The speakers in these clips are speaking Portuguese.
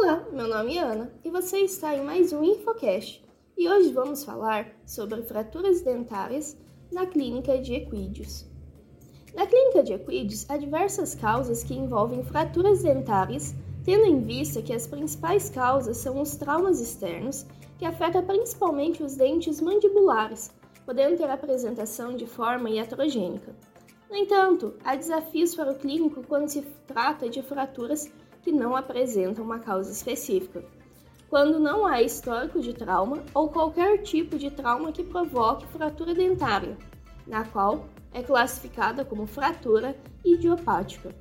Olá, meu nome é Ana e você está em mais um Infocast. E hoje vamos falar sobre fraturas dentárias na clínica de Equídeos. Na clínica de Equídeos há diversas causas que envolvem fraturas dentárias, tendo em vista que as principais causas são os traumas externos, que afetam principalmente os dentes mandibulares, podendo ter apresentação de forma iatrogênica. No entanto, há desafios para o clínico quando se trata de fraturas que não apresentam uma causa específica. Quando não há histórico de trauma ou qualquer tipo de trauma que provoque fratura dentária, na qual é classificada como fratura idiopática.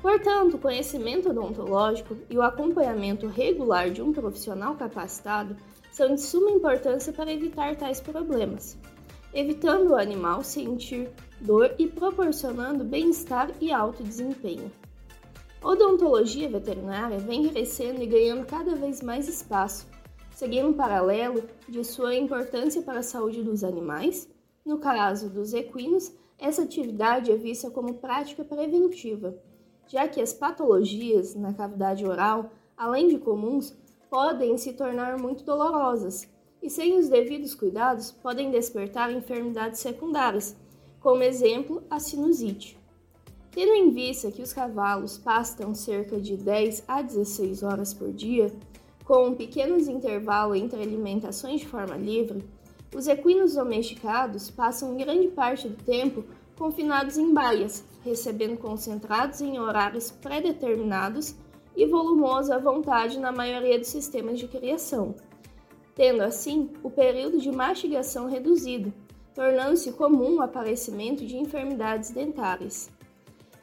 Portanto, o conhecimento odontológico e o acompanhamento regular de um profissional capacitado são de suma importância para evitar tais problemas, evitando o animal sentir dor e proporcionando bem-estar e alto desempenho. Odontologia veterinária vem crescendo e ganhando cada vez mais espaço, seguindo um paralelo de sua importância para a saúde dos animais. No caso dos equinos, essa atividade é vista como prática preventiva, já que as patologias na cavidade oral, além de comuns, podem se tornar muito dolorosas e, sem os devidos cuidados, podem despertar enfermidades secundárias, como exemplo a sinusite. Tendo em vista que os cavalos pastam cerca de 10 a 16 horas por dia, com pequenos intervalos entre alimentações de forma livre, os equinos domesticados passam grande parte do tempo confinados em baias, recebendo concentrados em horários pré-determinados e volumoso à vontade na maioria dos sistemas de criação, tendo assim o período de mastigação reduzido, tornando-se comum o aparecimento de enfermidades dentárias.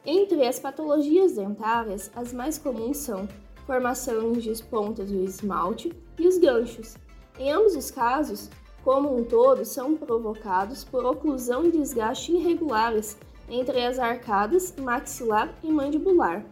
Entre as patologias dentárias, as mais comuns são formação de pontas do esmalte e os ganchos. Em ambos os casos, como um todo, são provocados por oclusão e desgaste irregulares entre as arcadas maxilar e mandibular.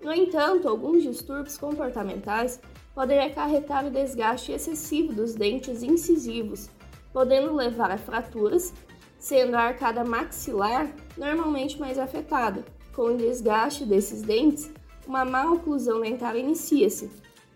No entanto, alguns distúrbios comportamentais podem acarretar o desgaste excessivo dos dentes incisivos, podendo levar a fraturas, sendo a arcada maxilar normalmente mais afetada. Com o desgaste desses dentes, uma má oclusão dentária inicia-se,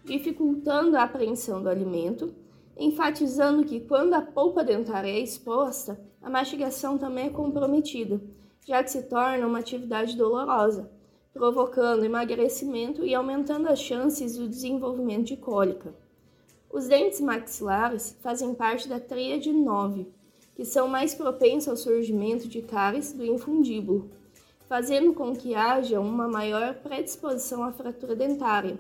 dificultando a apreensão do alimento, enfatizando que quando a polpa dentária é exposta, a mastigação também é comprometida, já que se torna uma atividade dolorosa, provocando emagrecimento e aumentando as chances do desenvolvimento de cólica. Os dentes maxilares fazem parte da tríade 9, que são mais propensos ao surgimento de cáries do infundíbulo, fazendo com que haja uma maior predisposição à fratura dentária,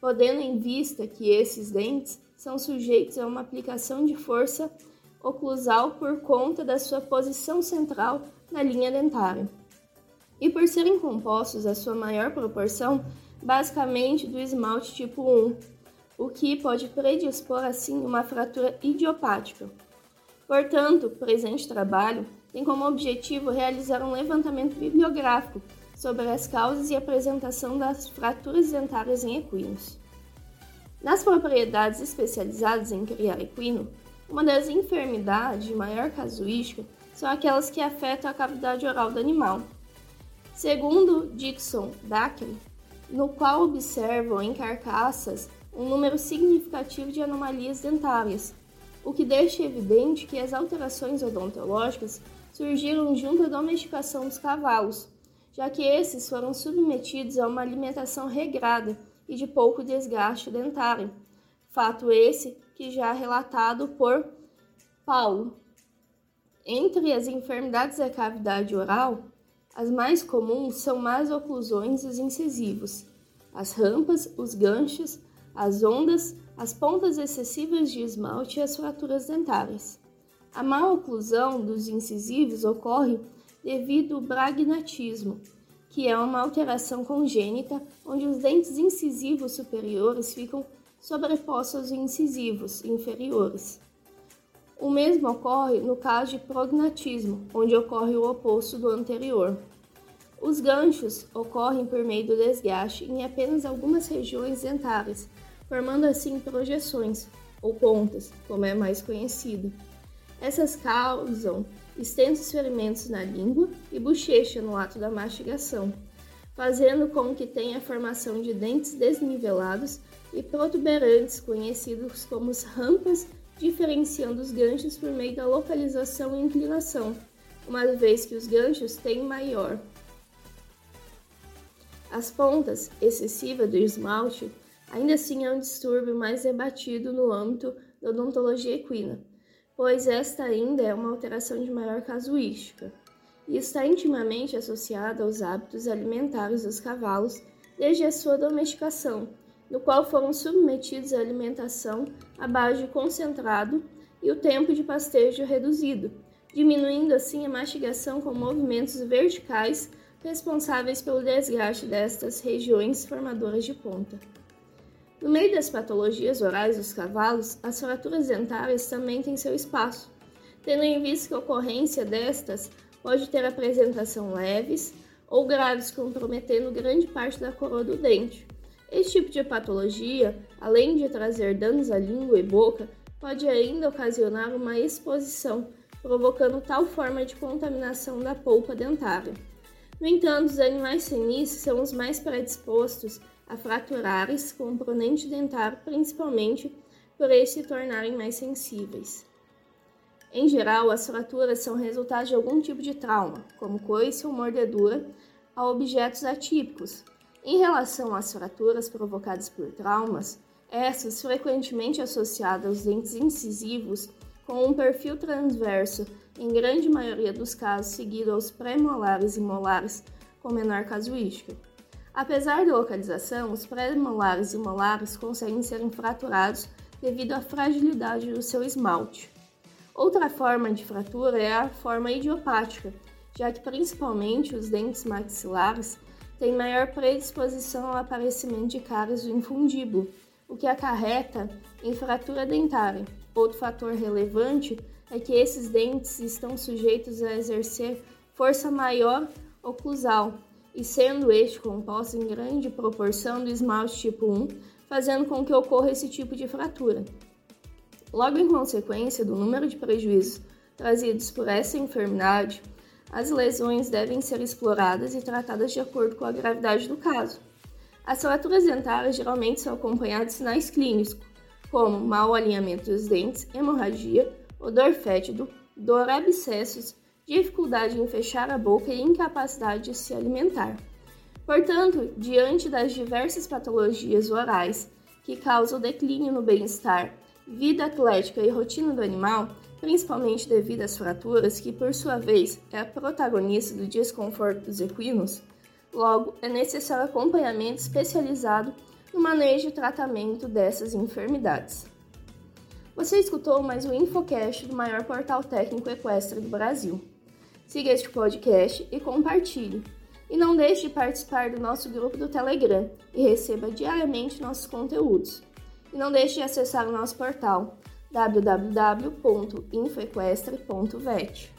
podendo em vista que esses dentes são sujeitos a uma aplicação de força oclusal por conta da sua posição central na linha dentária. E por serem compostos a sua maior proporção, basicamente do esmalte tipo 1, o que pode predispor assim uma fratura idiopática. Portanto, o presente trabalho tem como objetivo realizar um levantamento bibliográfico sobre as causas e apresentação das fraturas dentárias em equinos. Nas propriedades especializadas em criar equino, uma das enfermidades de maior casuística são aquelas que afetam a cavidade oral do animal. Segundo Dixon Dackey, no qual observam em carcaças um número significativo de anomalias dentárias, o que deixa evidente que as alterações odontológicas surgiram junto à domesticação dos cavalos, já que esses foram submetidos a uma alimentação regrada e de pouco desgaste dentário, fato esse que já é relatado por Paulo. Entre as enfermidades da cavidade oral, as mais comuns são más oclusões e os incisivos, as rampas, os ganchos, as ondas, as pontas excessivas de esmalte e as fraturas dentárias. A má oclusão dos incisivos ocorre devido ao bragnatismo, que é uma alteração congênita onde os dentes incisivos superiores ficam sobrepostos aos incisivos inferiores. O mesmo ocorre no caso de prognatismo, onde ocorre o oposto do anterior. Os ganchos ocorrem por meio do desgaste em apenas algumas regiões dentárias, formando assim projeções, ou pontas, como é mais conhecido. Essas causam extensos ferimentos na língua e bochecha no ato da mastigação, fazendo com que tenha a formação de dentes desnivelados e protuberantes, conhecidos como rampas, diferenciando os ganchos por meio da localização e inclinação, uma vez que os ganchos têm maior. As pontas excessivas do esmalte ainda assim é um distúrbio mais debatido no âmbito da odontologia equina, pois esta ainda é uma alteração de maior casuística e está intimamente associada aos hábitos alimentares dos cavalos desde a sua domesticação, no qual foram submetidos à alimentação à base de concentrado e o tempo de pastejo reduzido, diminuindo assim a mastigação com movimentos verticais responsáveis pelo desgaste destas regiões formadoras de ponta. No meio das patologias orais dos cavalos, as fraturas dentárias também têm seu espaço, tendo em vista que a ocorrência destas pode ter apresentação leves ou graves, comprometendo grande parte da coroa do dente. Esse tipo de patologia, além de trazer danos à língua e boca, pode ainda ocasionar uma exposição, provocando tal forma de contaminação da polpa dentária. No entanto, os animais senis são os mais predispostos a fraturares com o componente dentário, principalmente por eles se tornarem mais sensíveis. Em geral, as fraturas são resultado de algum tipo de trauma, como coice ou mordedura, a objetos atípicos. Em relação às fraturas provocadas por traumas, essas frequentemente associadas aos dentes incisivos com um perfil transverso, em grande maioria dos casos seguido aos pré-molares e molares com menor casuística. Apesar da localização, os pré-molares e molares conseguem ser fraturados devido à fragilidade do seu esmalte. Outra forma de fratura é a forma idiopática, já que principalmente os dentes maxilares têm maior predisposição ao aparecimento de cáries do infundíbulo, o que acarreta em fratura dentária. Outro fator relevante é que esses dentes estão sujeitos a exercer força maior oclusal, e sendo este composto em grande proporção do esmalte tipo 1, fazendo com que ocorra esse tipo de fratura. Logo em consequência do número de prejuízos trazidos por essa enfermidade, as lesões devem ser exploradas e tratadas de acordo com a gravidade do caso. As fraturas dentárias geralmente são acompanhadas de sinais clínicos, como mau alinhamento dos dentes, hemorragia, odor fétido, dor, abscessos, dificuldade em fechar a boca e incapacidade de se alimentar. Portanto, diante das diversas patologias orais que causam declínio no bem-estar vida atlética e rotina do animal, principalmente devido às fraturas, que por sua vez é a protagonista do desconforto dos equinos, logo é necessário acompanhamento especializado no manejo e tratamento dessas enfermidades. Você escutou mais um Infocast do maior portal técnico equestre do Brasil. Siga este podcast e compartilhe. E não deixe de participar do nosso grupo do Telegram e receba diariamente nossos conteúdos. E não deixe de acessar o nosso portal www.infoequestre.vet.